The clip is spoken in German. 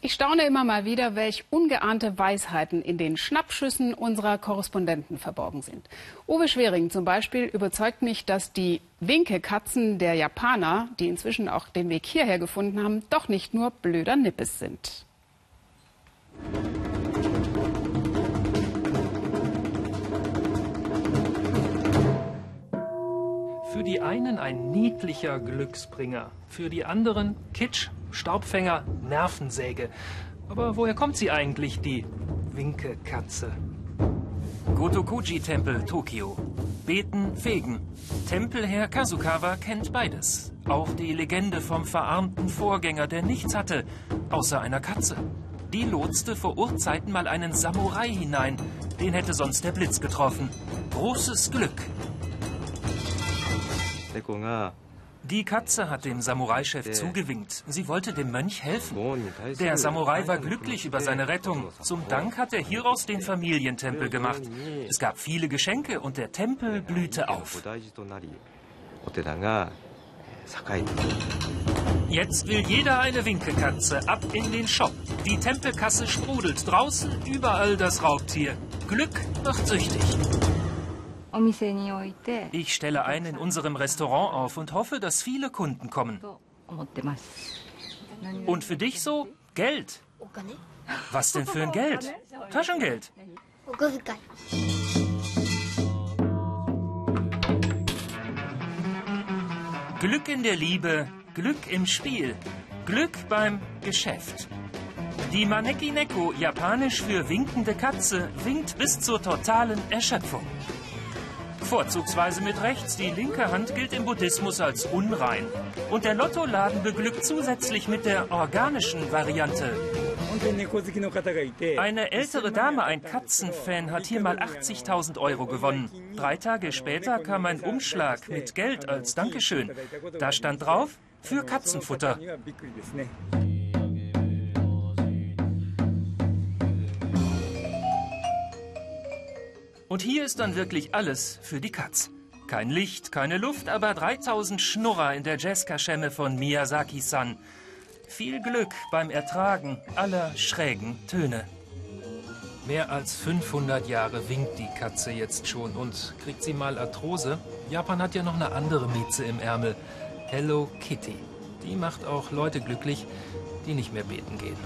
Ich staune immer mal wieder, welch ungeahnte Weisheiten in den Schnappschüssen unserer Korrespondenten verborgen sind. Uwe Schwering zum Beispiel überzeugt mich, dass die Winkekatzen der Japaner, die inzwischen auch den Weg hierher gefunden haben, doch nicht nur blöder Nippes sind. Für die einen ein niedlicher Glücksbringer, für die anderen Kitsch, Staubfänger, Nervensäge. Aber woher kommt sie eigentlich, die Winkekatze? Gotokuji-Tempel, Tokio. Beten, fegen. Tempelherr Kazukawa kennt beides. Auch die Legende vom verarmten Vorgänger, der nichts hatte, außer einer Katze. Die lotste vor Urzeiten mal einen Samurai hinein. Den hätte sonst der Blitz getroffen. Großes Glück. Die Katze hat dem Samurai-Chef zugewinkt. Sie wollte dem Mönch helfen. Der Samurai war glücklich über seine Rettung. Zum Dank hat er hieraus den Familientempel gemacht. Es gab viele Geschenke und der Tempel blühte auf. Jetzt will jeder eine Winkekatze. Ab in den Shop. Die Tempelkasse sprudelt. Draußen überall das Raubtier. Glück macht süchtig. Ich stelle ein in unserem Restaurant auf und hoffe, dass viele Kunden kommen. Und für dich so Geld. Was denn für ein Geld? Taschengeld. Glück in der Liebe, Glück im Spiel, Glück beim Geschäft. Die Maneki Neko, japanisch für winkende Katze, winkt bis zur totalen Erschöpfung. Vorzugsweise mit rechts, die linke Hand gilt im Buddhismus als unrein. Und der Lottoladen beglückt zusätzlich mit der organischen Variante. Eine ältere Dame, ein Katzenfan, hat hier mal 80.000 Euro gewonnen. Drei Tage später kam ein Umschlag mit Geld als Dankeschön. Da stand drauf, für Katzenfutter. Und hier ist dann wirklich alles für die Katz. Kein Licht, keine Luft, aber 3000 Schnurrer in der Jazzkaschemme von Miyazaki-san. Viel Glück beim Ertragen aller schrägen Töne. Mehr als 500 Jahre winkt die Katze jetzt schon und kriegt sie mal Arthrose. Japan hat ja noch eine andere Mieze im Ärmel. Hello Kitty. Die macht auch Leute glücklich, die nicht mehr beten gehen.